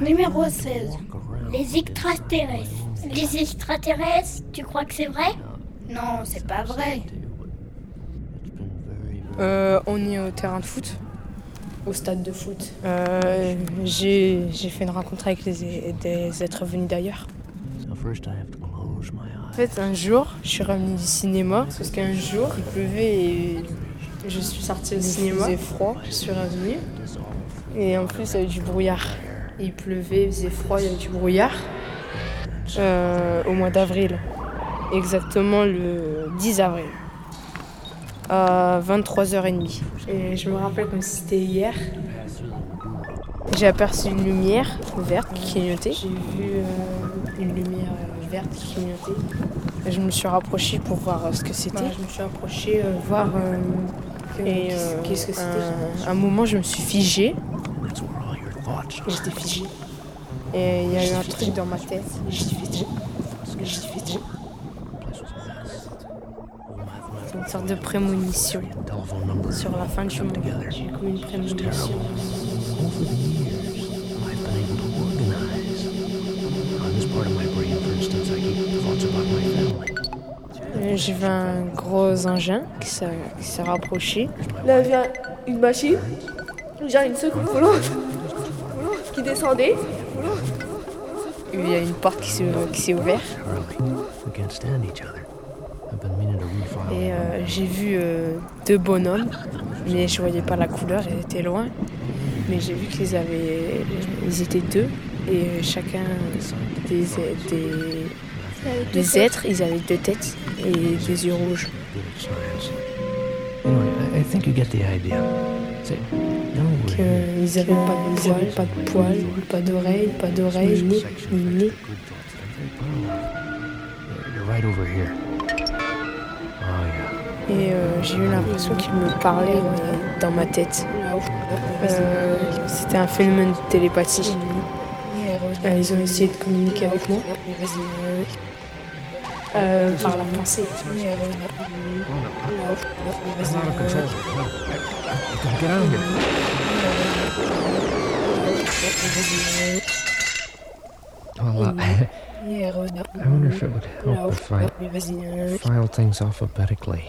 Numéro 16. Les extraterrestres. Les extraterrestres, tu crois que c'est vrai? Non, c'est pas vrai. Euh, on est au terrain de foot. Au stade de foot. Euh, j'ai j'ai fait une rencontre avec les- des êtres venus d'ailleurs. En fait, un jour, je suis revenue du cinéma parce qu'un jour, il pleuvait et je suis sortie au cinéma. Il faisait froid, je suis revenue. Et en plus, il y avait du brouillard. Il pleuvait, il faisait froid, il y avait du brouillard. Euh, au mois d'avril. Exactement le 10 avril. À 23h30. Et je me rappelle comme si c'était hier. J'ai aperçu une lumière verte qui clignotait. J'ai vu euh, une lumière euh, verte qui clignotait. Et je me suis rapprochée pour voir ce que c'était. je me suis rapprochée euh, voir. Euh, et euh, qu'est-ce que c'était un, un moment, je me suis figée. J'étais figée. Et il y a eu un truc dans ma tête. J'étais figée. J'étais figée. Une sorte de prémonition sur la fin du monde. J'ai eu comme une prémonition. J'ai vu un gros engin qui s'est rapproché. Là vient une machine, genre une seconde volante qui descendait. Il y a une porte qui s'est ouverte. Et euh, j'ai vu euh, deux bonhommes, mais je voyais pas la couleur, ils étaient loin. Mais j'ai vu qu'ils avaient, ils étaient deux, et euh, chacun des, des, des êtres, ils avaient deux têtes et des yeux rouges. Anyway, I I think you get the idea. Say, don't Que, worry. ils avaient pas de poils, pas de poils, pas d'oreilles, pas d'oreilles, ni, ni nez. You're right over here. Oh. Et euh, j'ai eu l'impression qu'ils me parlaient mais dans ma tête. Euh, C'était un phénomène de télépathie. Euh, ils ont essayé de communiquer avec moi euh, par la pensée. Get out of here. Well, uh, I wonder if it would help if I file things alphabetically.